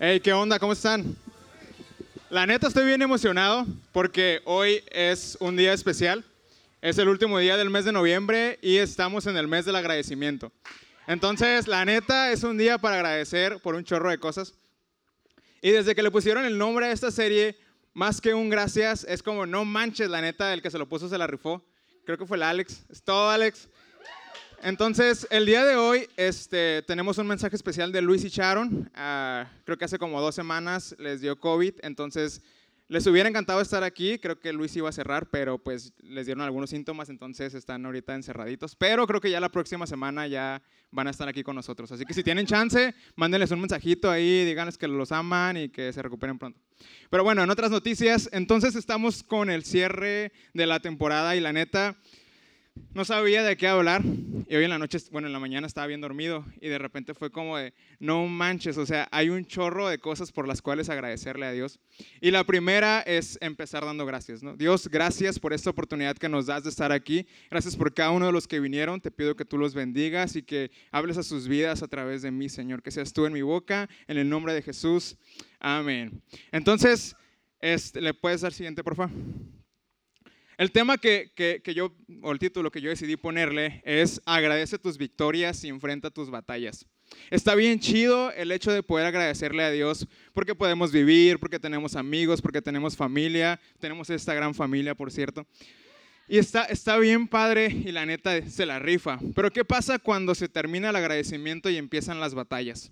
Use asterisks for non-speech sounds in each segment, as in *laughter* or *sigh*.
Hey, ¿qué onda? ¿Cómo están? La neta estoy bien emocionado porque hoy es un día especial. Es el último día del mes de noviembre y estamos en el mes del agradecimiento. Entonces, la neta es un día para agradecer por un chorro de cosas. Y desde que le pusieron el nombre a esta serie, más que un gracias, es como no manches, la neta, el que se lo puso se la rifó. Creo que fue el Alex. Es todo, Alex. Entonces, el día de hoy este, tenemos un mensaje especial de Luis y Sharon. Ah, creo que hace como dos semanas les dio COVID, entonces les hubiera encantado estar aquí. Creo que Luis iba a cerrar, pero pues les dieron algunos síntomas, entonces están ahorita encerraditos. Pero creo que ya la próxima semana ya van a estar aquí con nosotros. Así que si tienen chance, mándenles un mensajito ahí, díganles que los aman y que se recuperen pronto. Pero bueno, en otras noticias, entonces estamos con el cierre de la temporada y la neta no sabía de qué hablar y hoy en la noche, bueno, en la mañana estaba bien dormido y de repente fue como de, no manches, o sea, hay un chorro de cosas por las cuales agradecerle a Dios. Y la primera es empezar dando gracias, ¿no? Dios, gracias por esta oportunidad que nos das de estar aquí. Gracias por cada uno de los que vinieron. Te pido que tú los bendigas y que hables a sus vidas a través de mí, Señor. Que seas tú en mi boca, en el nombre de Jesús. Amén. Entonces, este, ¿le puedes dar siguiente, por favor? El tema que, que, yo, o el título que yo decidí ponerle es Agradece tus victorias y enfrenta tus batallas. Está bien chido el hecho de poder agradecerle a Dios porque podemos vivir, porque tenemos amigos, porque tenemos familia, tenemos esta gran familia, por cierto. Y está, está bien padre y la neta se la rifa. Pero ¿qué pasa cuando se termina el agradecimiento y empiezan las batallas?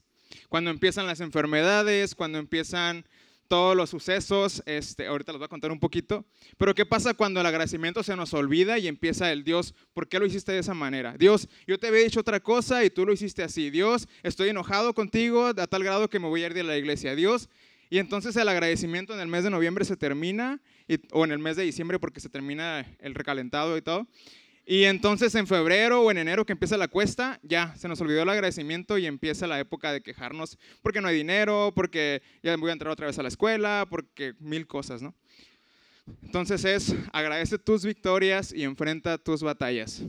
Cuando empiezan las enfermedades, cuando empiezan todos los sucesos, este, ahorita los voy a contar un poquito, pero ¿qué pasa cuando el agradecimiento se nos olvida y empieza el Dios, ¿por qué lo hiciste de esa manera? Dios, yo te había dicho otra cosa y tú lo hiciste así. Dios, estoy enojado contigo a tal grado que me voy a ir de la iglesia. Dios, y entonces el agradecimiento en el mes de noviembre se termina, o en el mes de diciembre porque se termina el recalentado y todo, y entonces en febrero o en enero que empieza la cuesta, ya se nos olvidó el agradecimiento y empieza la época de quejarnos porque no hay dinero, porque ya voy a entrar otra vez a la escuela, porque mil cosas, ¿no? Entonces es agradece tus victorias y enfrenta tus batallas.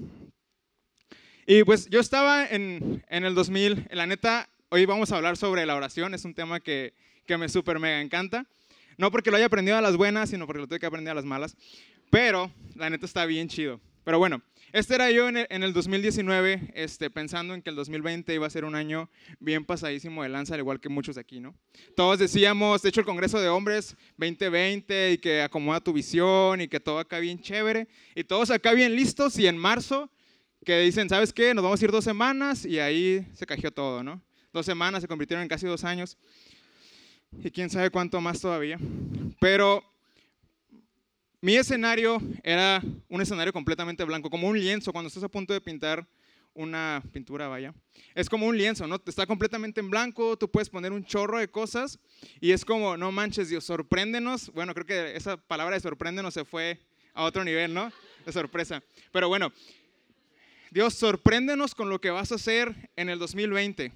Y pues yo estaba en, en el 2000, la neta, hoy vamos a hablar sobre la oración, es un tema que, que me súper mega encanta. No porque lo haya aprendido a las buenas, sino porque lo tuve que aprender a las malas. Pero la neta está bien chido. Pero bueno, este era yo en el, 2019, este, pensando en que el 2020 iba a ser un año bien pasadísimo de lanza, al igual que muchos aquí, ¿no? Todos decíamos, de hecho el Congreso de Hombres 2020 y que acomoda tu visión y que todo acá bien chévere y todos acá bien listos y en marzo que dicen, ¿sabes qué? Nos vamos a ir dos semanas y ahí se cajió todo, ¿no? Dos semanas se convirtieron en casi dos años y quién sabe cuánto más todavía. Pero mi escenario era un escenario completamente blanco, como un lienzo cuando estás a punto de pintar una pintura, vaya. Es como un lienzo, ¿no? Está completamente en blanco, tú puedes poner un chorro de cosas y es como, no manches, Dios, sorpréndenos. Bueno, creo que esa palabra de sorpréndenos se fue a otro nivel, ¿no? De sorpresa. Pero bueno, Dios, sorpréndenos con lo que vas a hacer en el 2020.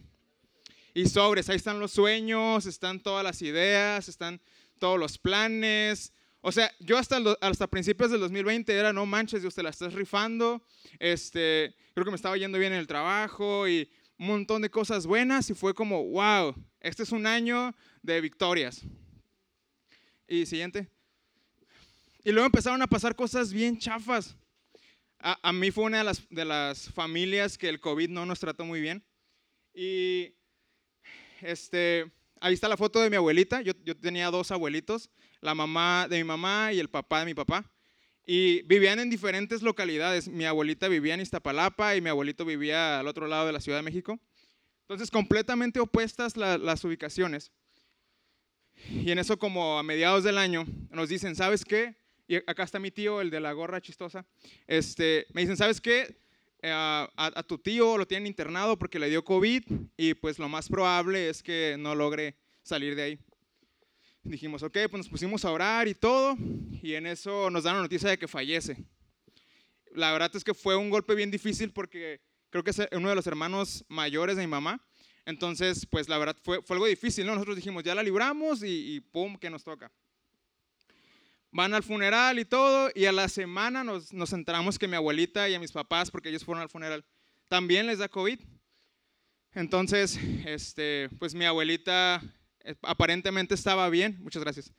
Y sobres, ahí están los sueños, están todas las ideas, están todos los planes, o sea, yo hasta, hasta principios del 2020 era, no manches, Dios te la estás rifando. Este, creo que me estaba yendo bien en el trabajo y un montón de cosas buenas y fue como, wow, este es un año de victorias. Y siguiente. Y luego empezaron a pasar cosas bien chafas. A, a, mí fue una de las, de las familias que el COVID no nos trató muy bien. Y este, ahí está la foto de mi abuelita. Yo, yo tenía dos abuelitos la mamá de mi mamá y el papá de mi papá. Y vivían en diferentes localidades. Mi abuelita vivía en Iztapalapa y mi abuelito vivía al otro lado de la Ciudad de México. Entonces, completamente opuestas las ubicaciones. Y en eso, como a mediados del año, nos dicen, ¿sabes qué? Y acá está mi tío, el de la gorra chistosa. Este, me dicen, ¿sabes qué? Eh, a, tu tío lo tienen internado porque le dio COVID y pues lo más probable es que no logre salir de ahí dijimos, ok, pues nos pusimos a orar y todo, y en eso nos dan la noticia de que fallece. La verdad es que fue un golpe bien difícil porque creo que es uno de los hermanos mayores de mi mamá. Entonces, pues la verdad fue, fue algo difícil, ¿no? Nosotros dijimos, ya la libramos y, y pum, que nos toca. Van al funeral y todo, y a la semana nos, nos enteramos que mi abuelita y a mis papás, porque ellos fueron al funeral, también les da COVID. Entonces, este, pues mi abuelita eh, aparentemente estaba bien, muchas gracias.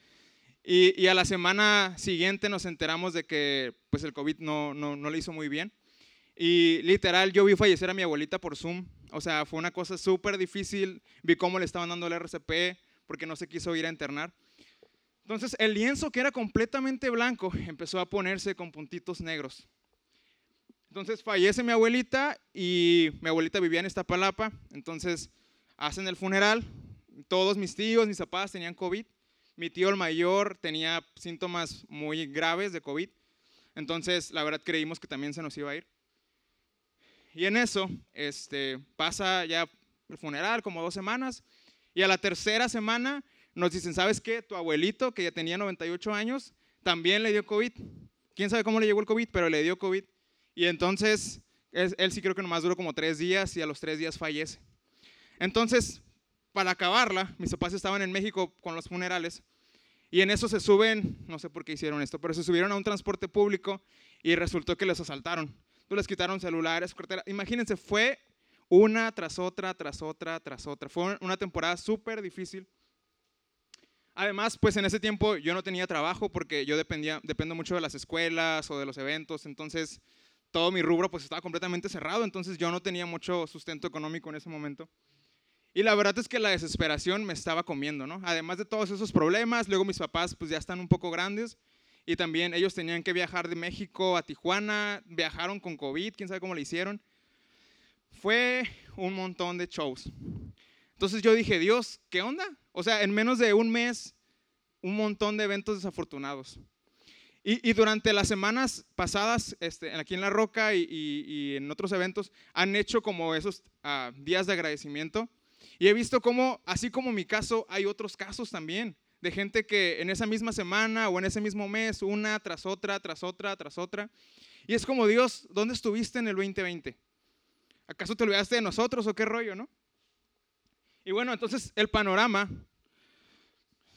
Y, y, a la semana siguiente nos enteramos de que pues el COVID no, no, no le hizo muy bien. Y literal, yo vi fallecer a mi abuelita por Zoom. O sea, fue una cosa súper difícil. Vi cómo le estaban dando el RCP porque no se quiso ir a internar. Entonces, el lienzo que era completamente blanco *laughs* empezó a ponerse con puntitos negros. Entonces, fallece mi abuelita y mi abuelita vivía en esta palapa. Entonces, hacen el funeral. Todos mis tíos, mis papás tenían COVID. Mi tío el mayor tenía síntomas muy graves de COVID. Entonces, la verdad creímos que también se nos iba a ir. Y en eso, este, pasa ya el funeral, como dos semanas. Y a la tercera semana nos dicen, ¿sabes qué? Tu abuelito, que ya tenía 98 años, también le dio COVID. ¿Quién sabe cómo le llegó el COVID? Pero le dio COVID. Y entonces, él sí creo que nomás duró como tres días y a los tres días fallece. Entonces, para acabarla, mis papás estaban en México con los funerales y en eso se suben, no sé por qué hicieron esto, pero se subieron a un transporte público y resultó que les asaltaron. Les quitaron celulares, cartera. Imagínense, fue una tras otra, tras otra, tras otra. Fue una temporada súper difícil. Además, pues en ese tiempo yo no tenía trabajo porque yo dependía, dependo mucho de las escuelas o de los eventos, entonces todo mi rubro pues estaba completamente cerrado, entonces yo no tenía mucho sustento económico en ese momento. Y la verdad es que la desesperación me estaba comiendo, ¿no? Además de todos esos problemas, luego mis papás pues ya están un poco grandes y también ellos tenían que viajar de México a Tijuana, viajaron con COVID, quién sabe cómo le hicieron. Fue un montón de shows. Entonces yo dije, Dios, ¿qué onda? O sea, en menos de un mes, un montón de eventos desafortunados. Y, durante las semanas pasadas, este, aquí en La Roca y, en otros eventos, han hecho como esos ah, días de agradecimiento. Y he visto cómo, así como mi caso, hay otros casos también de gente que en esa misma semana o en ese mismo mes, una tras otra, tras otra, tras otra. Y es como, Dios, ¿dónde estuviste en el 2020? ¿Acaso te olvidaste de nosotros o qué rollo, no? Y bueno, entonces el panorama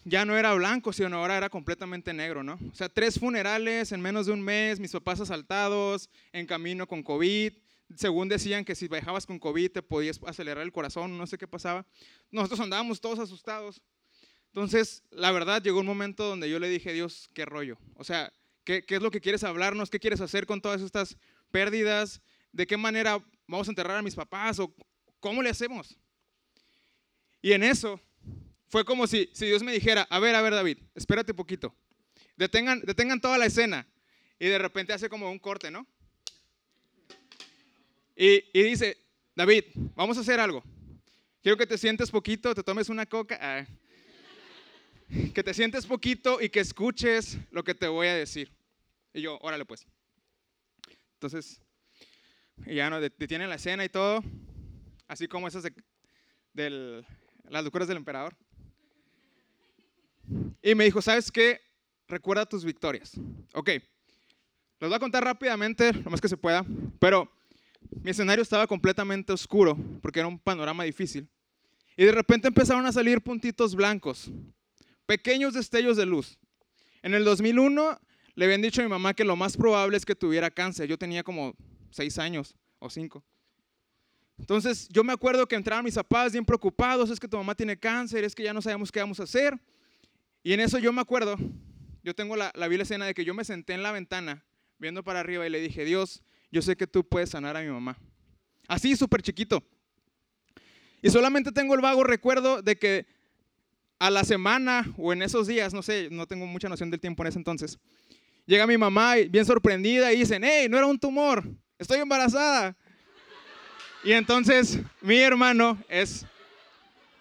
ya no era blanco, sino ahora era completamente negro, ¿no? O sea, tres funerales en menos de un mes, mis papás asaltados, en camino con COVID. Según decían que si viajabas con COVID te podías acelerar el corazón, no sé qué pasaba. Nosotros andábamos todos asustados. Entonces, la verdad, llegó un momento donde yo le dije, Dios, qué rollo. O sea, ¿qué, ¿qué, es lo que quieres hablarnos? ¿Qué quieres hacer con todas estas pérdidas? ¿De qué manera vamos a enterrar a mis papás? ¿O cómo le hacemos? Y en eso fue como si, si Dios me dijera, a ver, a ver David, espérate un poquito. Detengan, detengan toda la escena. Y de repente hace como un corte, ¿no? Y, y, dice, David, vamos a hacer algo. Quiero que te sientes poquito, te tomes una coca. Ah. que te sientes poquito y que escuches lo que te voy a decir. Y yo, órale pues. Entonces, ya no detienen la escena y todo. Así como esas de, las locuras del emperador. Y me dijo, ¿sabes qué? Recuerda tus victorias. Ok, les voy a contar rápidamente, lo más que se pueda, pero mi escenario estaba completamente oscuro porque era un panorama difícil. Y de repente empezaron a salir puntitos blancos, pequeños destellos de luz. En el 2001 le habían dicho a mi mamá que lo más probable es que tuviera cáncer. Yo tenía como seis años o cinco. Entonces yo me acuerdo que entraban mis papás bien preocupados, es que tu mamá tiene cáncer, es que ya no sabemos qué vamos a hacer. Y en eso yo me acuerdo, yo tengo la, la escena de que yo me senté en la ventana viendo para arriba y le dije, Dios, yo sé que tú puedes sanar a mi mamá. Así, súper chiquito. Y solamente tengo el vago recuerdo de que a la semana o en esos días, no sé, no tengo mucha noción del tiempo en ese entonces, llega mi mamá bien sorprendida y dicen, hey, no era un tumor, estoy embarazada. Y entonces mi hermano es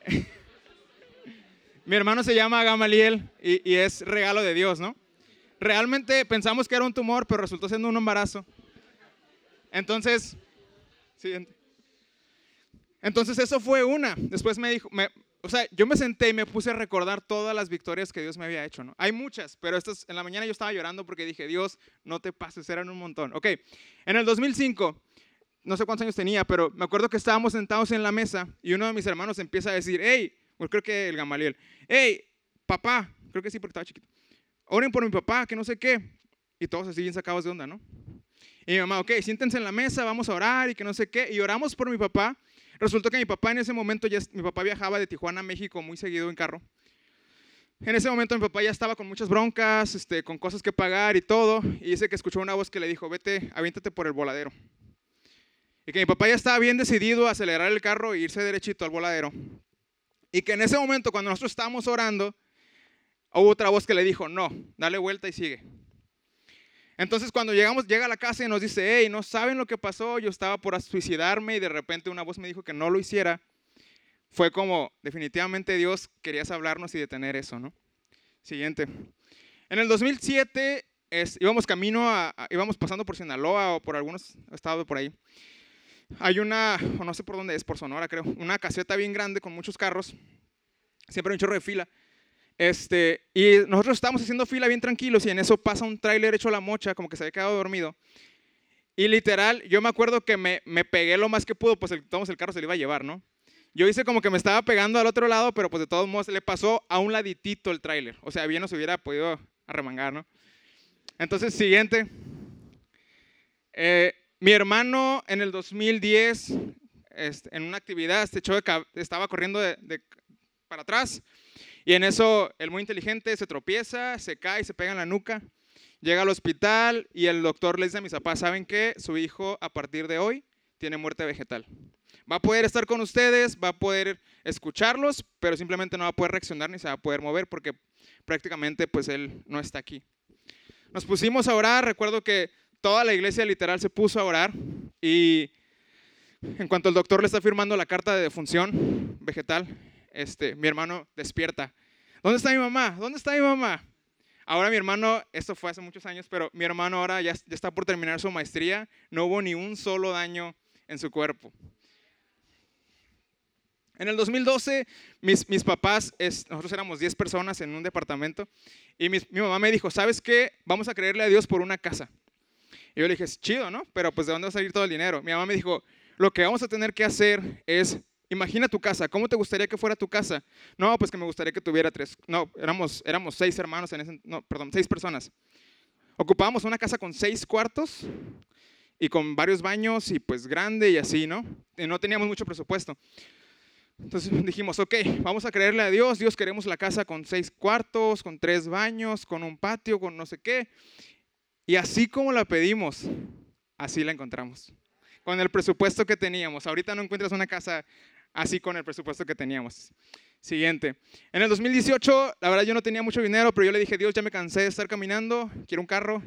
*laughs* mi hermano se llama Gamaliel y, es regalo de Dios, ¿no? Realmente pensamos que era un tumor, pero resultó siendo un embarazo. Entonces, siguiente. Entonces eso fue una. Después me dijo, o sea, yo me senté y me puse a recordar todas las victorias que Dios me había hecho, ¿no? Hay muchas, pero estas, en la mañana yo estaba llorando porque dije, Dios, no te pases, eran un montón. Ok, en el 2005, no sé cuántos años tenía, pero me acuerdo que estábamos sentados en la mesa y uno de mis hermanos empieza a decir, hey, creo que el Gamaliel, hey, papá, creo que sí porque estaba chiquito, oren por mi papá, que no sé qué. Y todos así bien sacados de onda, ¿no? Y mi mamá, ok, siéntense en la mesa, vamos a orar y que no sé qué. Y oramos por mi papá. Resultó que mi papá en ese momento, ya, mi papá viajaba de Tijuana a México muy seguido en carro. En ese momento mi papá ya estaba con muchas broncas, este, con cosas que pagar y todo, y dice que escuchó una voz que le dijo, vete, aviéntate por el voladero. Y que mi papá ya estaba bien decidido a acelerar el carro e irse derechito al voladero. Y que en ese momento, cuando nosotros estábamos orando, hubo otra voz que le dijo, no, dale vuelta y sigue. Entonces cuando llegamos, llega a la casa y nos dice, hey, no saben lo que pasó, yo estaba por suicidarme y de repente una voz me dijo que no lo hiciera. Fue como, definitivamente Dios querías hablarnos y detener eso, ¿no? Siguiente. En el 2007 íbamos camino a, íbamos pasando por Sinaloa o por algunos estados por ahí. Hay una, no sé por dónde es, por Sonora creo, una caseta bien grande con muchos carros, siempre un chorro de fila. Este, y nosotros estábamos haciendo fila bien tranquilos y en eso pasa un tráiler hecho la mocha, como que se había quedado dormido. Y literal, yo me acuerdo que me, me pegué lo más que pudo, pues el, el carro se le iba a llevar, ¿no? Yo hice como que me estaba pegando al otro lado, pero pues de todos modos le pasó a un laditito el tráiler. O sea, bien no se hubiera podido arremangar, ¿no? Entonces, siguiente. Eh, mi hermano en el 2010, este, en una actividad, se echó estaba corriendo de, para atrás y en eso, el muy inteligente se tropieza, se cae, se pega en la nuca, llega al hospital y el doctor le dice a mis papás, ¿saben qué? Su hijo a partir de hoy tiene muerte vegetal. Va a poder estar con ustedes, va a poder escucharlos, pero simplemente no va a poder reaccionar ni se va a poder mover porque prácticamente pues él no está aquí. Nos pusimos a orar, recuerdo que toda la iglesia literal se puso a orar y en cuanto el doctor le está firmando la carta de defunción vegetal, este, mi hermano despierta. ¿Dónde está mi mamá? ¿Dónde está mi mamá? Ahora mi hermano, esto fue hace muchos años, pero mi hermano ahora ya, está por terminar su maestría, no hubo ni un solo daño en su cuerpo. En el 2012, mis, mis papás, nosotros éramos 10 personas en un departamento, y mi, mi, mamá me dijo, ¿sabes qué? Vamos a creerle a Dios por una casa. Y yo le dije, es chido, ¿no? Pero pues ¿de dónde va a salir todo el dinero? Mi mamá me dijo, lo que vamos a tener que hacer es Imagina tu casa, ¿cómo te gustaría que fuera tu casa? No, pues que me gustaría que tuviera tres, no, éramos, éramos seis hermanos en ese, no, perdón, seis personas. Ocupábamos una casa con seis cuartos y con varios baños y pues grande y así, ¿no? No teníamos mucho presupuesto. Entonces dijimos, ok, vamos a creerle a Dios, Dios queremos la casa con seis cuartos, con tres baños, con un patio, con no sé qué. Y así como la pedimos, así la encontramos. Con el presupuesto que teníamos. Ahorita no encuentras una casa así con el presupuesto que teníamos. Siguiente. En el 2018, la verdad yo no tenía mucho dinero, pero yo le dije, Dios, ya me cansé de estar caminando, quiero un carro.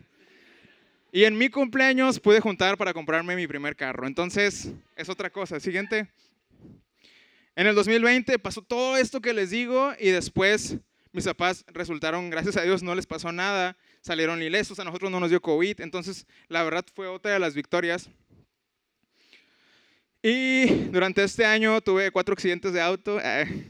Y en mi cumpleaños pude juntar para comprarme mi primer carro. Entonces, es otra cosa. Siguiente. En el 2020 pasó todo esto que les digo y después mis papás resultaron, gracias a Dios, no les pasó nada, salieron ilesos, a nosotros no nos dio COVID. Entonces, la verdad fue otra de las victorias. Y durante este año tuve cuatro accidentes de auto. Eh,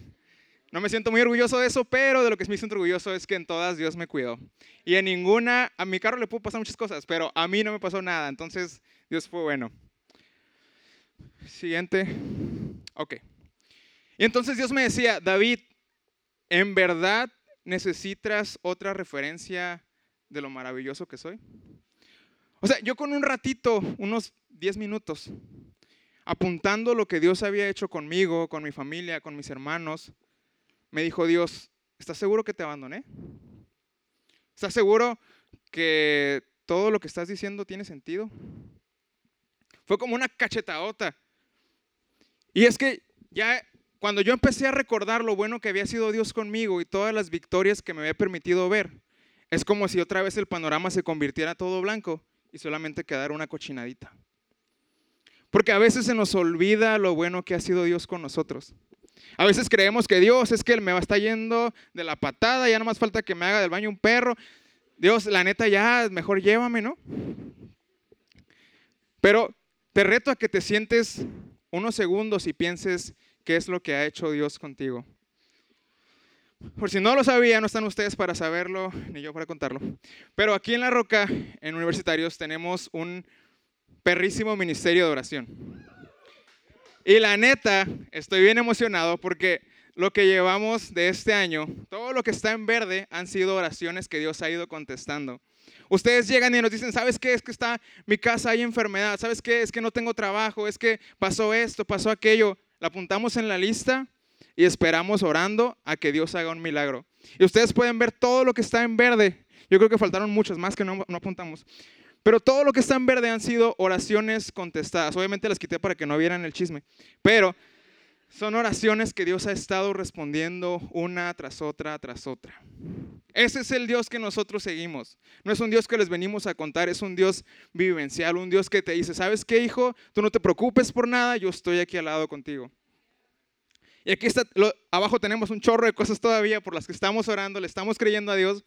no me siento muy orgulloso de eso, pero de lo que me siento orgulloso es que en todas Dios me cuidó. Y en ninguna, a mi carro le pudo pasar muchas cosas, pero a mí no me pasó nada. Entonces, Dios fue bueno. Siguiente. Ok. Y entonces Dios me decía, David, ¿en verdad necesitas otra referencia de lo maravilloso que soy? O sea, yo con un ratito, unos 10 minutos, apuntando lo que Dios había hecho conmigo, con mi familia, con mis hermanos, me dijo Dios, ¿estás seguro que te abandoné? ¿Estás seguro que todo lo que estás diciendo tiene sentido? Fue como una cachetadota. Y es que ya cuando yo empecé a recordar lo bueno que había sido Dios conmigo y todas las victorias que me había permitido ver, es como si otra vez el panorama se convirtiera todo blanco y solamente quedara una cochinadita. Porque a veces se nos olvida lo bueno que ha sido Dios con nosotros. A veces creemos que Dios es que Él me va a estar yendo de la patada, ya no más falta que me haga del baño un perro. Dios, la neta, ya mejor llévame, ¿no? Pero te reto a que te sientes unos segundos y pienses qué es lo que ha hecho Dios contigo. Por si no lo sabía, no están ustedes para saberlo, ni yo para contarlo. Pero aquí en La Roca, en Universitarios, tenemos un perrísimo ministerio de oración. Y la neta, estoy bien emocionado porque lo que llevamos de este año, todo lo que está en verde han sido oraciones que Dios ha ido contestando. Ustedes llegan y nos dicen, ¿sabes qué? Es que está mi casa, hay enfermedad, ¿sabes qué? Es que no tengo trabajo, es que pasó esto, pasó aquello. la apuntamos en la lista y esperamos orando a que Dios haga un milagro. Y ustedes pueden ver todo lo que está en verde. Yo creo que faltaron muchas más que no, no apuntamos. Pero todo lo que está en verde han sido oraciones contestadas. Obviamente las quité para que no vieran el chisme. Pero son oraciones que Dios ha estado respondiendo una tras otra, tras otra. Ese es el Dios que nosotros seguimos. No es un Dios que les venimos a contar, es un Dios vivencial, un Dios que te dice, ¿sabes qué, hijo? Tú no te preocupes por nada, yo estoy aquí al lado contigo. Y aquí está, abajo tenemos un chorro de cosas todavía por las que estamos orando, le estamos creyendo a Dios.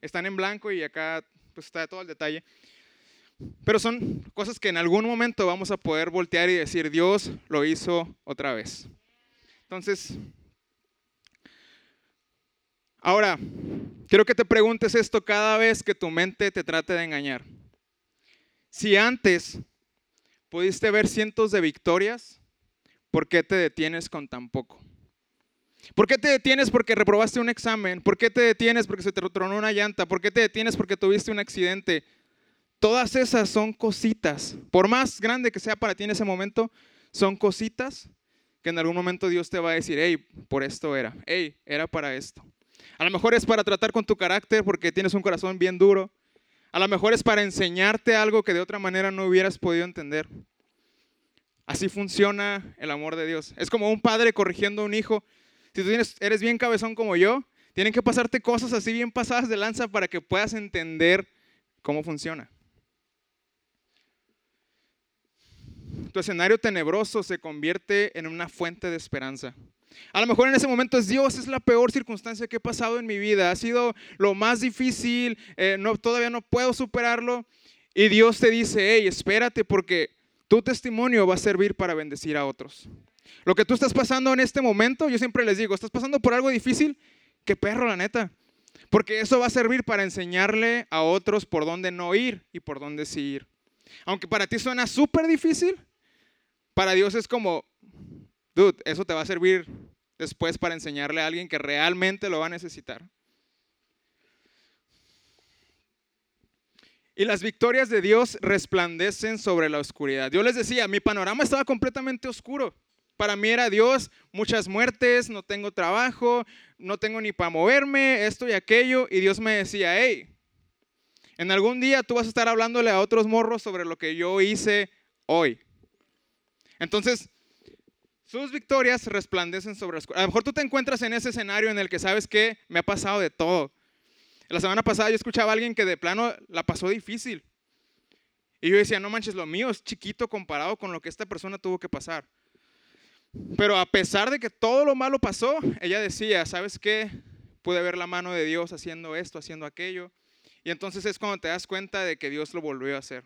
Están en blanco y acá pues, está todo el detalle. Pero son cosas que en algún momento vamos a poder voltear y decir, Dios lo hizo otra vez. Entonces, ahora, quiero que te preguntes esto cada vez que tu mente te trate de engañar. Si antes pudiste ver cientos de victorias, ¿por qué te detienes con tan poco? ¿Por qué te detienes porque reprobaste un examen? ¿Por qué te detienes porque se te tronó una llanta? ¿Por qué te detienes porque tuviste un accidente? Todas esas son cositas. Por más grande que sea para ti en ese momento, son cositas que en algún momento Dios te va a decir, hey, por esto era, hey, era para esto. A lo mejor es para tratar con tu carácter porque tienes un corazón bien duro. A lo mejor es para enseñarte algo que de otra manera no hubieras podido entender. Así funciona el amor de Dios. Es como un padre corrigiendo a un hijo. Si tú tienes, eres bien cabezón como yo, tienen que pasarte cosas así bien pasadas de lanza para que puedas entender cómo funciona. tu escenario tenebroso se convierte en una fuente de esperanza. A lo mejor en ese momento es Dios, es la peor circunstancia que he pasado en mi vida, ha sido lo más difícil, eh, no, todavía no puedo superarlo. Y Dios te dice, hey, espérate porque tu testimonio va a servir para bendecir a otros. Lo que tú estás pasando en este momento, yo siempre les digo, estás pasando por algo difícil, qué perro la neta. Porque eso va a servir para enseñarle a otros por dónde no ir y por dónde sí ir. Aunque para ti suena súper difícil, para Dios es como, dude, eso te va a servir después para enseñarle a alguien que realmente lo va a necesitar. Y las victorias de Dios resplandecen sobre la oscuridad. Dios les decía, mi panorama estaba completamente oscuro. Para mí era Dios, muchas muertes, no tengo trabajo, no tengo ni para moverme, esto y aquello. Y Dios me decía, hey, en algún día tú vas a estar hablándole a otros morros sobre lo que yo hice hoy. Entonces, sus victorias resplandecen sobre las A lo mejor tú te encuentras en ese escenario en el que sabes que me ha pasado de todo. La semana pasada yo escuchaba a alguien que de plano la pasó difícil. Y yo decía, no manches, lo mío es chiquito comparado con lo que esta persona tuvo que pasar. Pero a pesar de que todo lo malo pasó, ella decía, ¿sabes qué? Pude ver la mano de Dios haciendo esto, haciendo aquello. Y entonces es cuando te das cuenta de que Dios lo volvió a hacer.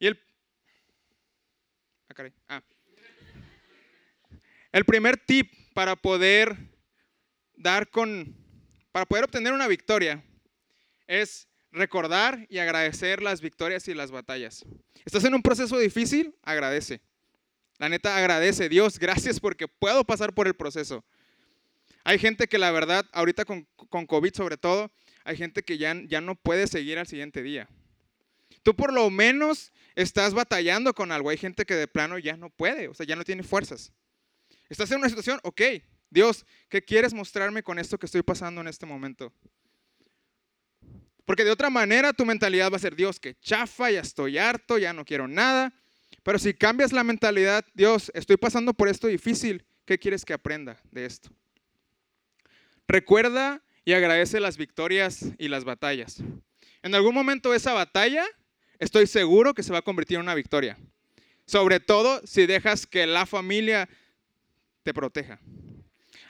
Y el, Ah, ah. El primer tip para poder dar con, para poder obtener una victoria es recordar y agradecer las victorias y las batallas. ¿Estás en un proceso difícil? Agradece. La neta, agradece. Dios, gracias porque puedo pasar por el proceso. Hay gente que la verdad, ahorita con, con COVID sobre todo, hay gente que ya, ya no puede seguir al siguiente día. Tú por lo menos estás batallando con algo. Hay gente que de plano ya no puede, o sea, ya no tiene fuerzas. Estás en una situación, ok, Dios, ¿qué quieres mostrarme con esto que estoy pasando en este momento? Porque de otra manera tu mentalidad va a ser, Dios, que chafa, ya estoy harto, ya no quiero nada. Pero si cambias la mentalidad, Dios, estoy pasando por esto difícil, ¿qué quieres que aprenda de esto? Recuerda y agradece las victorias y las batallas. En algún momento esa batalla estoy seguro que se va a convertir en una victoria. Sobre todo si dejas que la familia te proteja.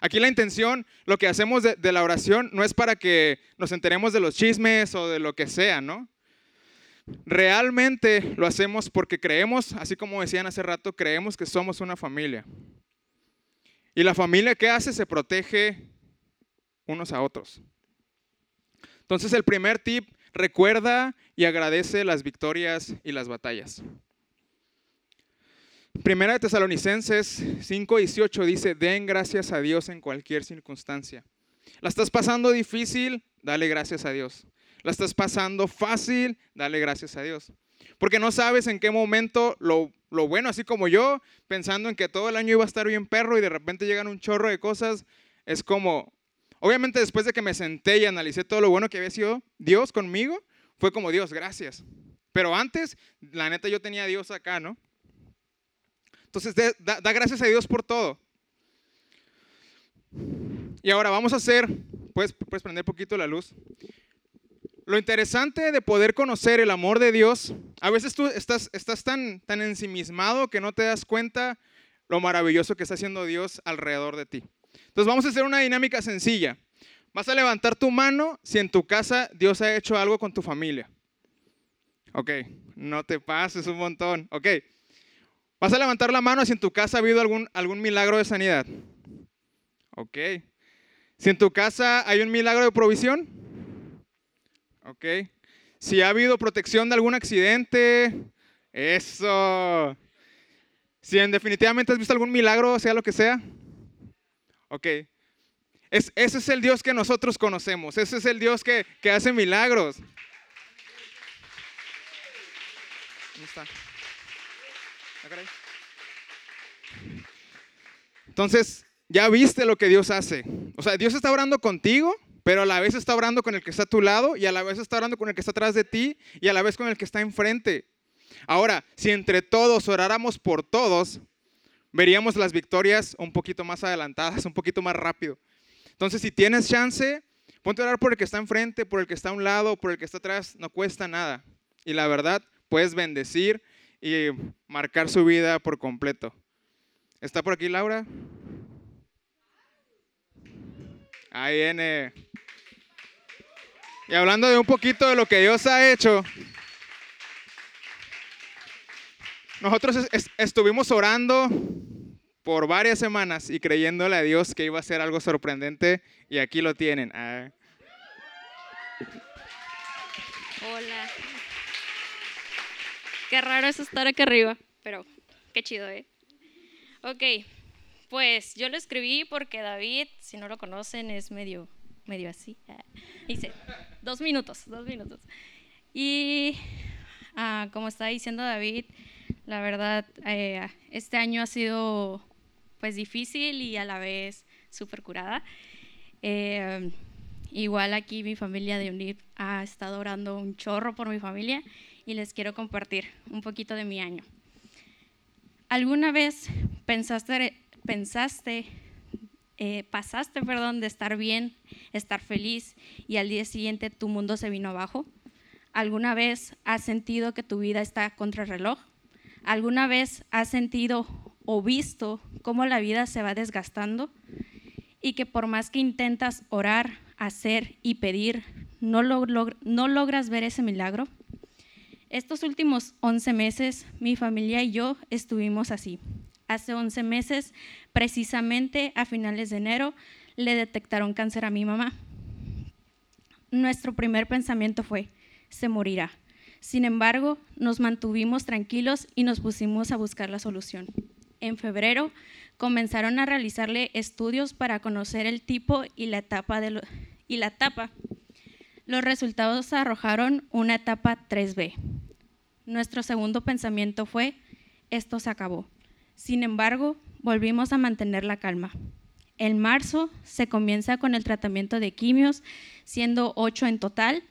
Aquí la intención, lo que hacemos de, la oración, no es para que nos enteremos de los chismes o de lo que sea, ¿no? Realmente lo hacemos porque creemos, así como decían hace rato, creemos que somos una familia. Y la familia que hace se protege unos a otros. Entonces el primer tip recuerda y agradece las victorias y las batallas. Primera de Tesalonicenses 5:18 dice, den gracias a Dios en cualquier circunstancia. ¿La estás pasando difícil? Dale gracias a Dios. ¿La estás pasando fácil? Dale gracias a Dios. Porque no sabes en qué momento lo, lo bueno, así como yo, pensando en que todo el año iba a estar bien perro y de repente llegan un chorro de cosas, es como, obviamente después de que me senté y analicé todo lo bueno que había sido Dios conmigo, fue como Dios, gracias. Pero antes, la neta, yo tenía Dios acá, ¿no? Entonces, da, gracias a Dios por todo. Y ahora vamos a hacer, puedes, puedes prender poquito la luz. Lo interesante de poder conocer el amor de Dios, a veces tú estás, estás tan, tan ensimismado que no te das cuenta lo maravilloso que está haciendo Dios alrededor de ti. Entonces vamos a hacer una dinámica sencilla. Vas a levantar tu mano si en tu casa Dios ha hecho algo con tu familia. Ok, no te pases un montón. Ok, vas a levantar la mano si en tu casa ha habido algún, algún milagro de sanidad. Ok, si en tu casa hay un milagro de provisión. Ok. Si ha habido protección de algún accidente. Eso. Si en definitivamente has visto algún milagro, sea lo que sea. Ok. Es, ese es el Dios que nosotros conocemos. Ese es el Dios que, que hace milagros. ¿Dónde está? Entonces, ya viste lo que Dios hace. O sea, Dios está orando contigo, pero a la vez está orando con el que está a tu lado y a la vez está orando con el que está atrás de ti y a la vez con el que está enfrente. Ahora, si entre todos oráramos por todos, veríamos las victorias un poquito más adelantadas, *laughs* un poquito más rápido. Entonces, si tienes chance, ponte a orar por el que está enfrente, por el que está a un lado, por el que está atrás, no cuesta nada. Y la verdad, puedes bendecir y marcar su vida por completo. ¿Está por aquí Laura? Ahí viene. Y hablando de un poquito de lo que Dios ha hecho, nosotros estuvimos orando por varias semanas y creyéndole a Dios que iba a ser algo sorprendente y aquí lo tienen. Ah. Qué raro es estar aquí arriba, pero qué chido, ¿eh? Ok, pues yo lo escribí porque David, si no lo conocen, es medio, medio así. Dice, dos minutos, dos minutos. Y ah, como está diciendo David, la verdad, eh, este año ha sido pues difícil y a la vez súper curada. Eh, igual aquí mi familia de UNIP ha estado orando un chorro por mi familia y les quiero compartir un poquito de mi año. ¿Alguna vez pensaste pensaste, eh, pasaste, perdón, de estar bien, estar feliz y al día siguiente tu mundo se vino abajo? ¿Alguna vez has sentido que tu vida está contra el reloj? ¿Alguna vez has sentido o visto cómo la vida se va desgastando y que por más que intentas orar, hacer y pedir, no, no logras ver ese milagro? Estos últimos 11 meses, mi familia y yo estuvimos así, Hace 11 meses, precisamente a finales de enero, le detectaron cáncer a mi mamá. Nuestro primer pensamiento fue, se morirá. Sin embargo, nos mantuvimos tranquilos y nos pusimos a buscar la solución. En febrero comenzaron a realizarle estudios para conocer el tipo y la etapa. De y la etapa. Los resultados arrojaron una etapa 3B. Nuestro segundo pensamiento fue, esto se acabó. Sin embargo, volvimos a mantener la calma. En marzo se comienza con el tratamiento de quimios, siendo ocho en total,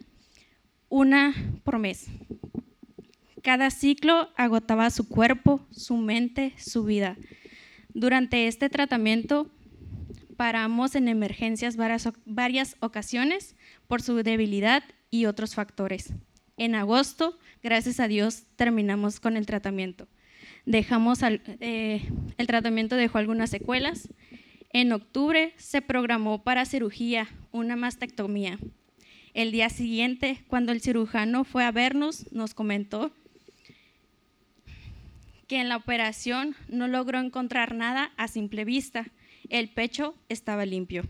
una por mes. Cada ciclo agotaba su cuerpo, su mente, su vida. Durante este tratamiento paramos en emergencias varias, varias ocasiones por su debilidad y otros factores. En agosto, gracias a Dios, terminamos con el tratamiento dejamos eh, el tratamiento dejó algunas secuelas. En octubre se programó para cirugía una mastectomía. El día siguiente, cuando el cirujano fue a vernos, nos comentó que en la operación no logró encontrar nada a simple vista. El pecho estaba limpio.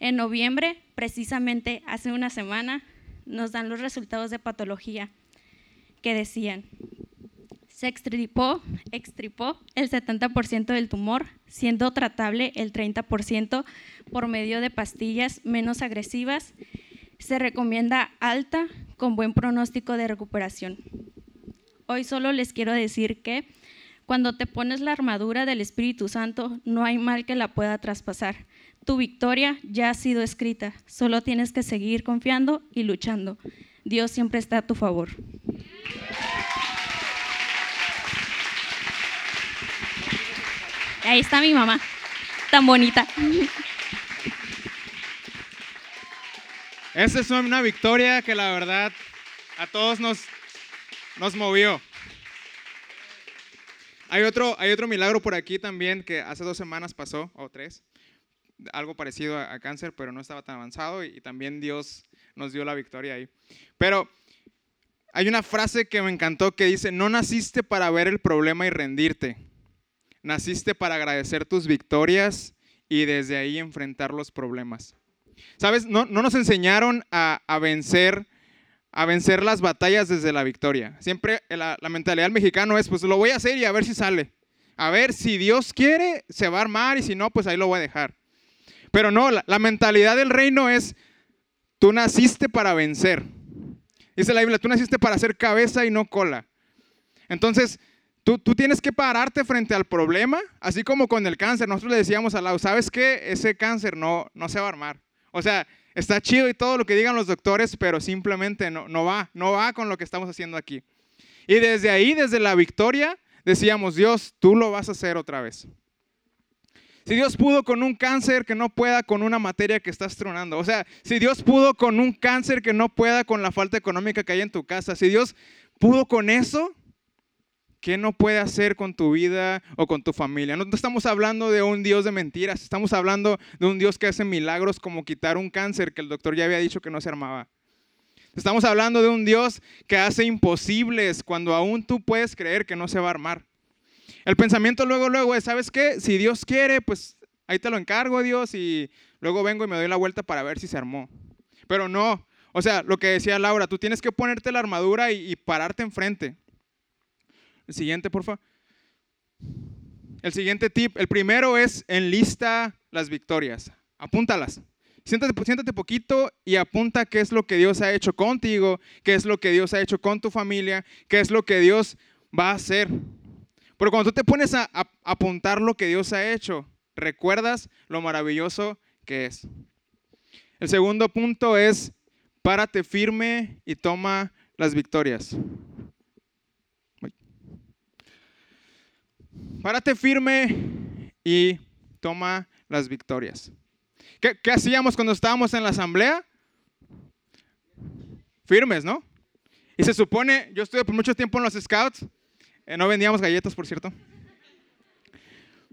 En noviembre, precisamente hace una semana, nos dan los resultados de patología que decían se extripó, extripó el 70% del tumor, siendo tratable el 30% por medio de pastillas menos agresivas. Se recomienda alta con buen pronóstico de recuperación. hoy solo les quiero decir que cuando te pones la armadura del Espíritu Santo, no hay mal que la pueda traspasar. Tu victoria ya ha sido escrita, solo tienes que seguir confiando y luchando. Dios siempre está a tu favor. Ahí está mi mamá, tan bonita. Esa es una victoria que la verdad a todos nos, nos movió. Hay otro, hay otro milagro por aquí también que hace dos semanas pasó, o tres, algo parecido a, cáncer, pero no estaba tan avanzado y, también Dios nos dio la victoria ahí. Pero hay una frase que me encantó que dice, no naciste para ver el problema y rendirte, naciste para agradecer tus victorias y desde ahí enfrentar los problemas. ¿Sabes? No, no nos enseñaron a vencer a vencer las batallas desde la victoria. Siempre la, mentalidad del mexicano es, pues lo voy a hacer y a ver si sale. A ver, si Dios quiere, se va a armar y si no, pues ahí lo voy a dejar. Pero no, la, mentalidad del reino es, tú naciste para vencer. Dice la Biblia, tú naciste para ser cabeza y no cola. Entonces, tú, tú tienes que pararte frente al problema, así como con el cáncer. Nosotros le decíamos al lado, ¿sabes qué? Ese cáncer no, no se va a armar. O sea, está chido y todo lo que digan los doctores, pero simplemente no, no va, no va con lo que estamos haciendo aquí. Y desde ahí, desde la victoria, decíamos, Dios, tú lo vas a hacer otra vez. Si Dios pudo con un cáncer, que no pueda con una materia que estás tronando. O sea, si Dios pudo con un cáncer, que no pueda con la falta económica que hay en tu casa. Si Dios pudo con eso, ¿Qué no puede hacer con tu vida o con tu familia? No estamos hablando de un Dios de mentiras, estamos hablando de un Dios que hace milagros como quitar un cáncer que el doctor ya había dicho que no se armaba. Estamos hablando de un Dios que hace imposibles cuando aún tú puedes creer que no se va a armar. El pensamiento luego, luego es, ¿sabes qué? Si Dios quiere, pues ahí te lo encargo, Dios, y luego vengo y me doy la vuelta para ver si se armó. Pero no, o sea, lo que decía Laura, tú tienes que ponerte la armadura y, y pararte enfrente. El siguiente, por favor. El siguiente tip, el primero es enlista las victorias. Apúntalas. Siéntate, poquito y apunta qué es lo que Dios ha hecho contigo, qué es lo que Dios ha hecho con tu familia, qué es lo que Dios va a hacer. Porque cuando tú te pones a apuntar lo que Dios ha hecho, recuerdas lo maravilloso que es. El segundo punto es, párate firme y toma las victorias. Párate firme y toma las victorias. ¿Qué, hacíamos cuando estábamos en la asamblea? Firmes, ¿no? Y se supone, yo estuve por mucho tiempo en los scouts, eh, no vendíamos galletas, por cierto.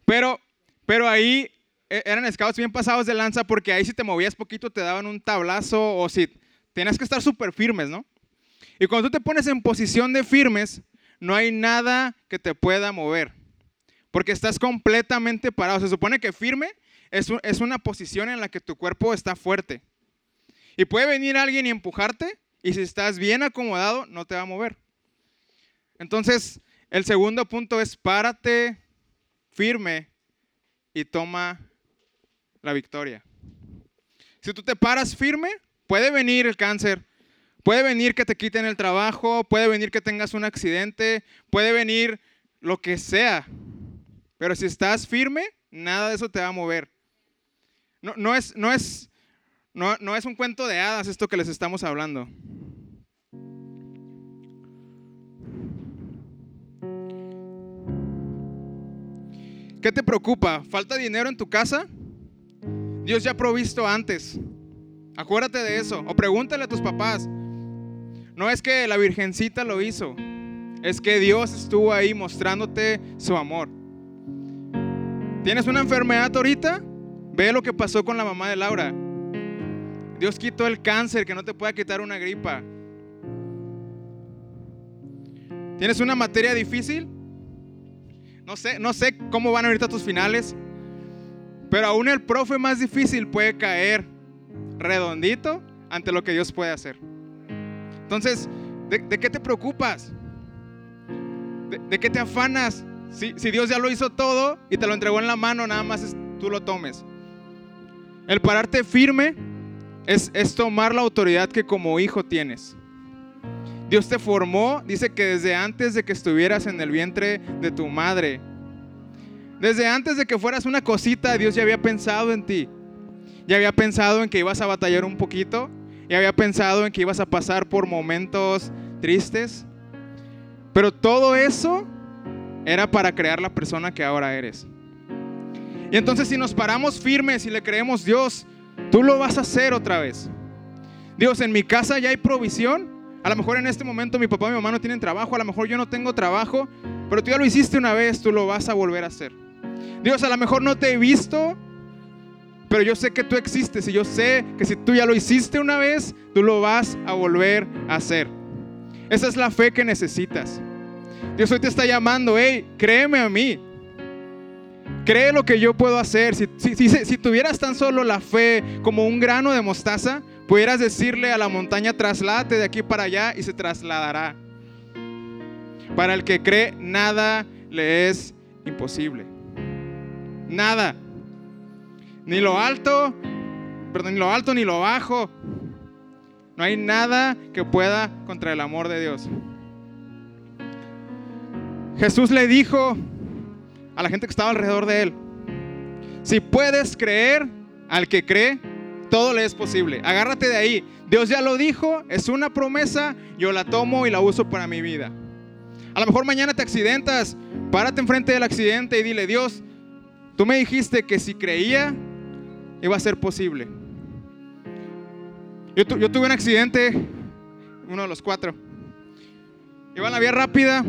Pero, pero ahí eh, eran scouts bien pasados de lanza porque ahí si te movías poquito te daban un tablazo o si tenías que estar súper firmes, ¿no? Y cuando tú te pones en posición de firmes, no hay nada que te pueda mover. Porque estás completamente parado. Se supone que firme es, una posición en la que tu cuerpo está fuerte. Y puede venir alguien y empujarte, y si estás bien acomodado, no te va a mover. Entonces, el segundo punto es párate firme y toma la victoria. Si tú te paras firme, puede venir el cáncer, puede venir que te quiten el trabajo, puede venir que tengas un accidente, puede venir lo que sea. Pero si estás firme, nada de eso te va a mover. No, no, es, no, es, no, no es un cuento de hadas esto que les estamos hablando. ¿Qué te preocupa? ¿Falta dinero en tu casa? Dios ya ha provisto antes. Acuérdate de eso. O pregúntale a tus papás. No es que la Virgencita lo hizo. Es que Dios estuvo ahí mostrándote su amor. ¿Tienes una enfermedad ahorita? Ve lo que pasó con la mamá de Laura. Dios quitó el cáncer que no te pueda quitar una gripa. ¿Tienes una materia difícil? No sé, no sé cómo van ahorita tus finales, pero aún el profe más difícil puede caer redondito ante lo que Dios puede hacer. Entonces, ¿de, qué te preocupas? ¿De, ¿De qué te afanas? Si, Dios ya lo hizo todo y te lo entregó en la mano, nada más tú lo tomes. El pararte firme es, es tomar la autoridad que como hijo tienes. Dios te formó, dice que desde antes de que estuvieras en el vientre de tu madre. Desde antes de que fueras una cosita, Dios ya había pensado en ti. Ya había pensado en que ibas a batallar un poquito. Ya había pensado en que ibas a pasar por momentos tristes. Pero todo eso era para crear la persona que ahora eres. Y entonces si nos paramos firmes y le creemos, Dios, tú lo vas a hacer otra vez. Dios, en mi casa ya hay provisión. A lo mejor en este momento mi papá y mi mamá no tienen trabajo, a lo mejor yo no tengo trabajo, pero tú ya lo hiciste una vez, tú lo vas a volver a hacer. Dios, a lo mejor no te he visto, pero yo sé que tú existes y yo sé que si tú ya lo hiciste una vez, tú lo vas a volver a hacer. Esa es la fe que necesitas. Dios hoy te está llamando, hey, créeme a mí. Cree lo que yo puedo hacer. Si, tuvieras tan solo la fe como un grano de mostaza, pudieras decirle a la montaña, trasládate de aquí para allá y se trasladará. Para el que cree, nada le es imposible. Nada. Ni lo alto, perdón, ni lo alto ni lo bajo. No hay nada que pueda contra el amor de Dios. Jesús le dijo a la gente que estaba alrededor de él, si puedes creer al que cree, todo le es posible. Agárrate de ahí. Dios ya lo dijo, es una promesa, yo la tomo y la uso para mi vida. A lo mejor mañana te accidentas, párate enfrente del accidente y dile, Dios, tú me dijiste que si creía, iba a ser posible. Yo, yo tuve un accidente, uno de los cuatro. Iba en la vía rápida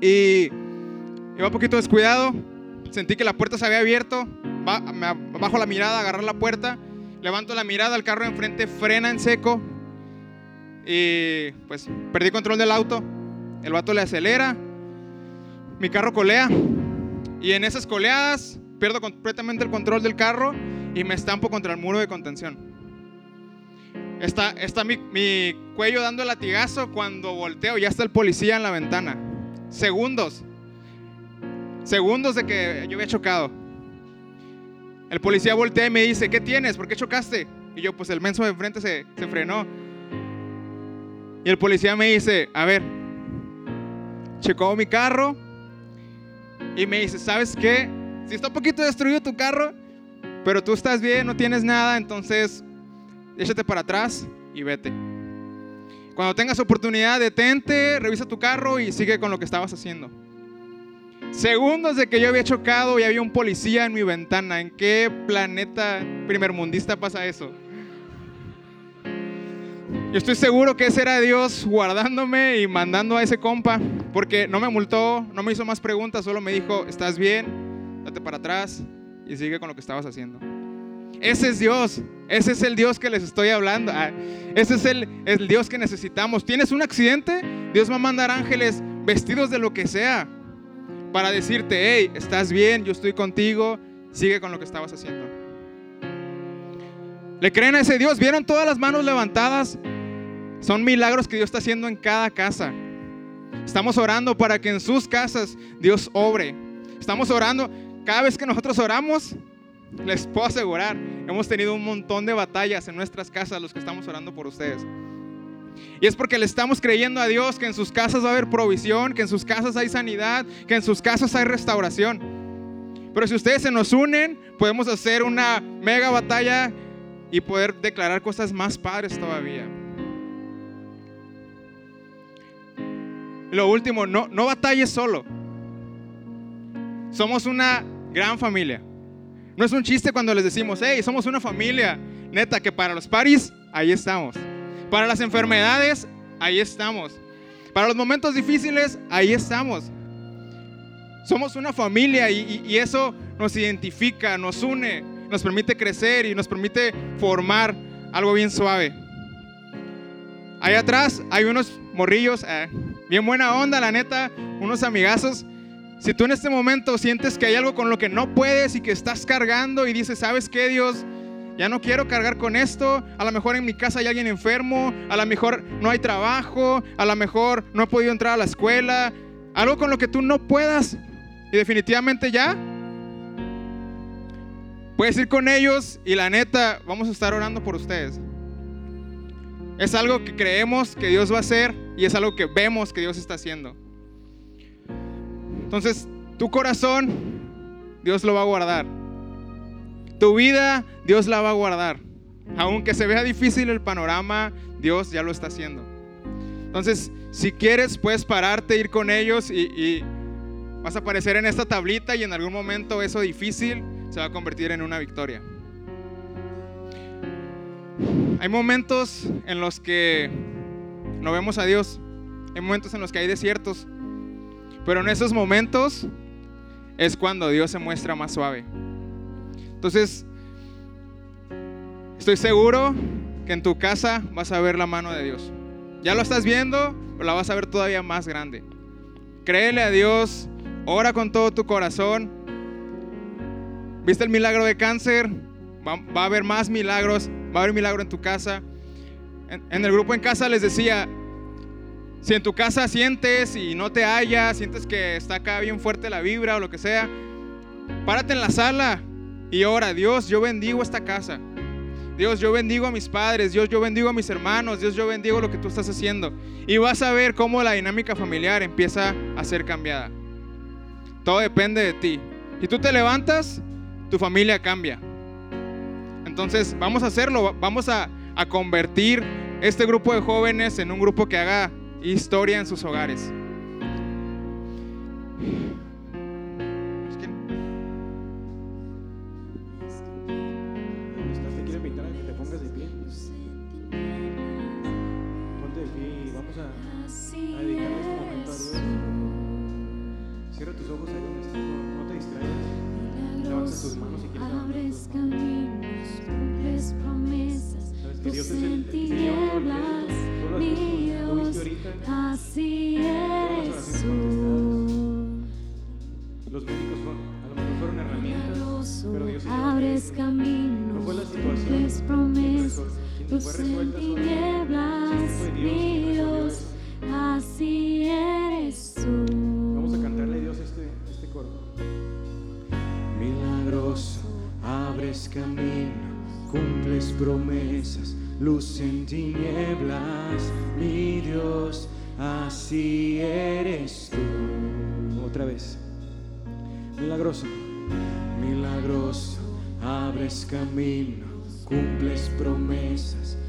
y iba un poquito descuidado. Sentí que la puerta se había abierto. bajo la mirada, agarrar la puerta. Levanto la mirada, el carro enfrente frena en seco. Y pues perdí control del auto. El vato le acelera. Mi carro colea. Y en esas coleadas pierdo completamente el control del carro y me estampo contra el muro de contención. Está, está mi, mi cuello dando latigazo cuando volteo. Ya está el policía en la ventana. Segundos. Segundos de que yo había chocado. El policía voltea y me dice, ¿qué tienes? ¿Por qué chocaste? Y yo, pues el menso de enfrente se, se frenó. Y el policía me dice, a ver, checó mi carro y me dice, ¿sabes qué? Si está un poquito destruido tu carro, pero tú estás bien, no tienes nada, entonces échate para atrás y vete. Cuando tengas oportunidad, detente, revisa tu carro y sigue con lo que estabas haciendo. Segundos de que yo había chocado y había un policía en mi ventana. ¿En qué planeta primermundista pasa eso? Yo estoy seguro que ese era Dios guardándome y mandando a ese compa, porque no me multó, no me hizo más preguntas, solo me dijo, ¿estás bien? Date para atrás y sigue con lo que estabas haciendo. Ese es Dios. Ese es el Dios que les estoy hablando. Ah, ese es el, el Dios que necesitamos. ¿Tienes un accidente? Dios va a mandar ángeles vestidos de lo que sea para decirte, hey, estás bien, yo estoy contigo, sigue con lo que estabas haciendo. ¿Le creen a ese Dios? ¿Vieron todas las manos levantadas? Son milagros que Dios está haciendo en cada casa. Estamos orando para que en sus casas Dios obre. Estamos orando, cada vez que nosotros oramos, les puedo asegurar, hemos tenido un montón de batallas en nuestras casas los que estamos orando por ustedes. Y es porque le estamos creyendo a Dios que en sus casas va a haber provisión, que en sus casas hay sanidad, que en sus casas hay restauración. Pero si ustedes se nos unen, podemos hacer una mega batalla y poder declarar cosas más padres todavía. Lo último, no, no batalles solo. Somos una gran familia. No es un chiste cuando les decimos, hey, somos una familia. Neta, que para los paris, ahí estamos. Para las enfermedades, ahí estamos. Para los momentos difíciles, ahí estamos. Somos una familia y, eso nos identifica, nos une, nos permite crecer y nos permite formar algo bien suave. Ahí atrás hay unos morrillos, eh, bien buena onda, la neta, unos amigazos si tú en este momento sientes que hay algo con lo que no puedes y que estás cargando y dices, ¿sabes qué, Dios? Ya no quiero cargar con esto. A lo mejor en mi casa hay alguien enfermo. A lo mejor no hay trabajo. A lo mejor no he podido entrar a la escuela. Algo con lo que tú no puedas. Y definitivamente ya. Puedes ir con ellos y la neta, vamos a estar orando por ustedes. Es algo que creemos que Dios va a hacer y es algo que vemos que Dios está haciendo. Entonces, tu corazón, Dios lo va a guardar. Tu vida, Dios la va a guardar. Aunque se vea difícil el panorama, Dios ya lo está haciendo. Entonces, si quieres, puedes pararte, ir con ellos y, vas a aparecer en esta tablita y en algún momento eso difícil se va a convertir en una victoria. Hay momentos en los que no vemos a Dios. Hay momentos en los que hay desiertos. Pero en esos momentos es cuando Dios se muestra más suave. Entonces, estoy seguro que en tu casa vas a ver la mano de Dios. Ya lo estás viendo, pero la vas a ver todavía más grande. Créele a Dios, ora con todo tu corazón. ¿Viste el milagro de cáncer? Va, a haber más milagros va a haber milagro en tu casa. En, el grupo en casa les decía, si en tu casa sientes y no te hallas, sientes que está acá bien fuerte la vibra o lo que sea, párate en la sala y ora, Dios, yo bendigo esta casa. Dios, yo bendigo a mis padres, Dios, yo bendigo a mis hermanos, Dios, yo bendigo lo que tú estás haciendo. Y vas a ver cómo la dinámica familiar empieza a ser cambiada. Todo depende de ti. Y tú te levantas, tu familia cambia. Entonces vamos a hacerlo, vamos a, convertir este grupo de jóvenes en un grupo que haga historia en sus hogares.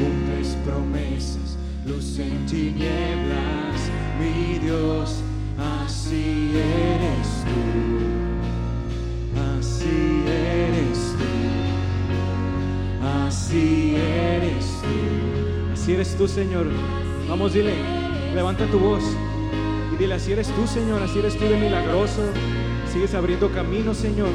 cumples promesas, luz en tinieblas, mi Dios, así eres tú, así eres tú, así eres tú, así eres tú, Señor. Vamos, dile, levanta tu voz y dile, así eres tú, Señor, así eres tú de milagroso, sigues abriendo camino, Señor.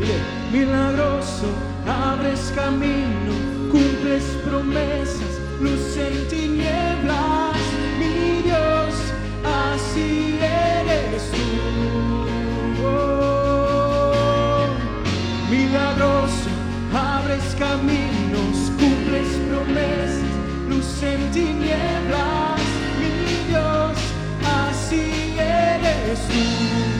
Dile, milagroso, abres camino, cumples promesas, luz en tinieblas, mi Dios, así eres tú. Milagroso, abres caminos, cumples promesas, luz en tinieblas, mi Dios, así eres tú.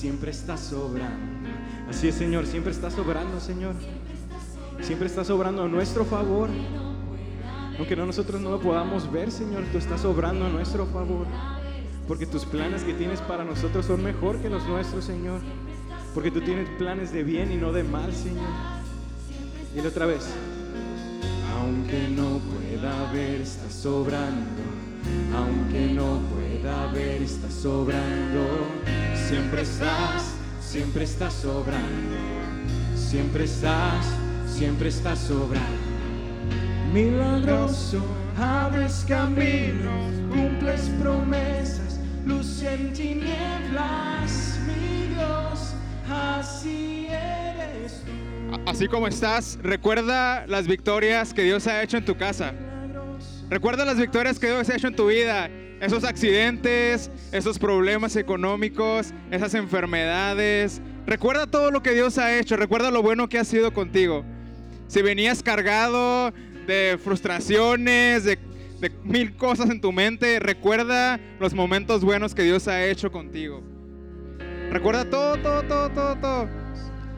Siempre estás sobrando. Así es, Señor, siempre estás sobrando, Señor. Siempre estás sobrando a nuestro favor. Aunque no, nosotros no lo podamos ver, Señor, tú estás sobrando a nuestro favor. Porque tus planes que tienes para nosotros son mejor que los nuestros, Señor. Porque tú tienes planes de bien y no de mal, Señor. Dile otra vez. Aunque no pueda ver, estás sobrando. aunque no pueda ver, estás sobrando. Siempre estás, siempre estás sobrando. Siempre estás, siempre estás sobrando. Milagroso, abres caminos, cumples promesas, luz en tinieblas, mi Dios, así eres tú. Así como estás, recuerda las victorias que Dios ha hecho en tu casa. Recuerda las victorias que Dios ha hecho en tu vida. Esos accidentes, esos problemas económicos, esas enfermedades. Recuerda todo lo que Dios ha hecho. Recuerda lo bueno que ha sido contigo. Si venías cargado de frustraciones, de, de mil cosas en tu mente, recuerda los momentos buenos que Dios ha hecho contigo. Recuerda todo, todo, todo, todo, todo.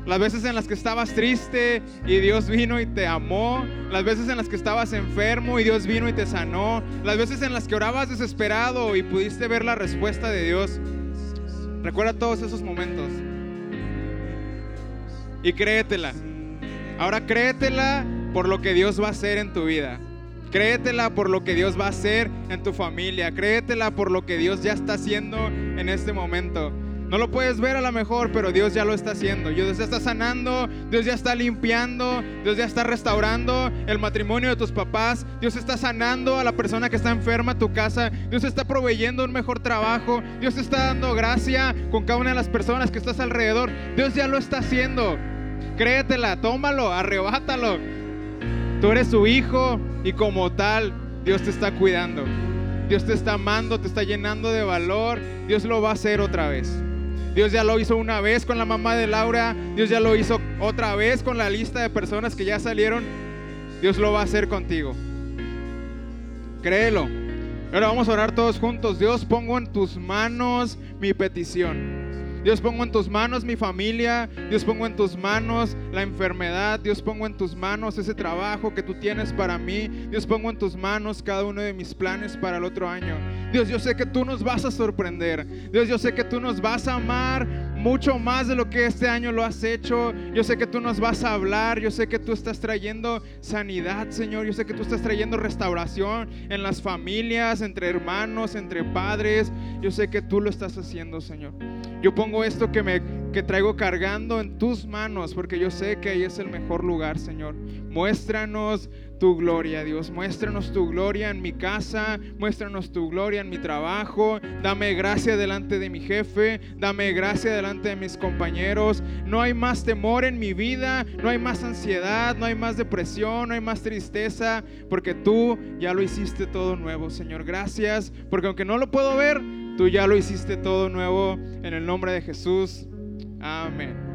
Las veces en las que estabas triste y Dios vino y te amó. Las veces en las que estabas enfermo y Dios vino y te sanó. Las veces en las que orabas desesperado y pudiste ver la respuesta de Dios. Recuerda todos esos momentos. Y créetela. Ahora créetela por lo que Dios va a hacer en tu vida. Créetela por lo que Dios va a hacer en tu familia. Créetela por lo que Dios ya está haciendo en este momento. No lo puedes ver a lo mejor, pero Dios ya lo está haciendo. Dios ya está sanando, Dios ya está limpiando, Dios ya está restaurando el matrimonio de tus papás. Dios está sanando a la persona que está enferma en tu casa. Dios está proveyendo un mejor trabajo. Dios está dando gracia con cada una de las personas que estás alrededor. Dios ya lo está haciendo. Créetela, tómalo, arrebátalo. Tú eres su hijo y como tal, Dios te está cuidando. Dios te está amando, te está llenando de valor. Dios lo va a hacer otra vez. Dios ya lo hizo una vez con la mamá de Laura. Dios ya lo hizo otra vez con la lista de personas que ya salieron. Dios lo va a hacer contigo. Créelo. Ahora vamos a orar todos juntos. Dios, pongo en tus manos mi petición. Dios pongo en tus manos mi familia, Dios pongo en tus manos la enfermedad, Dios pongo en tus manos ese trabajo que tú tienes para mí, Dios pongo en tus manos cada uno de mis planes para el otro año. Dios, yo sé que tú nos vas a sorprender, Dios, yo sé que tú nos vas a amar mucho más de lo que este año lo has hecho, yo sé que tú nos vas a hablar, yo sé que tú estás trayendo sanidad, Señor, yo sé que tú estás trayendo restauración en las familias, entre hermanos, entre padres, yo sé que tú lo estás haciendo, Señor. Yo pongo esto que me que traigo cargando en tus manos porque yo sé que ahí es el mejor lugar, Señor. Muéstranos tu gloria, Dios. Muéstranos tu gloria en mi casa, muéstranos tu gloria en mi trabajo. Dame gracia delante de mi jefe, dame gracia delante de mis compañeros. No hay más temor en mi vida, no hay más ansiedad, no hay más depresión, no hay más tristeza, porque tú ya lo hiciste todo nuevo, Señor. Gracias, porque aunque no lo puedo ver, Tú ya lo hiciste todo nuevo en el nombre de Jesús. Amén.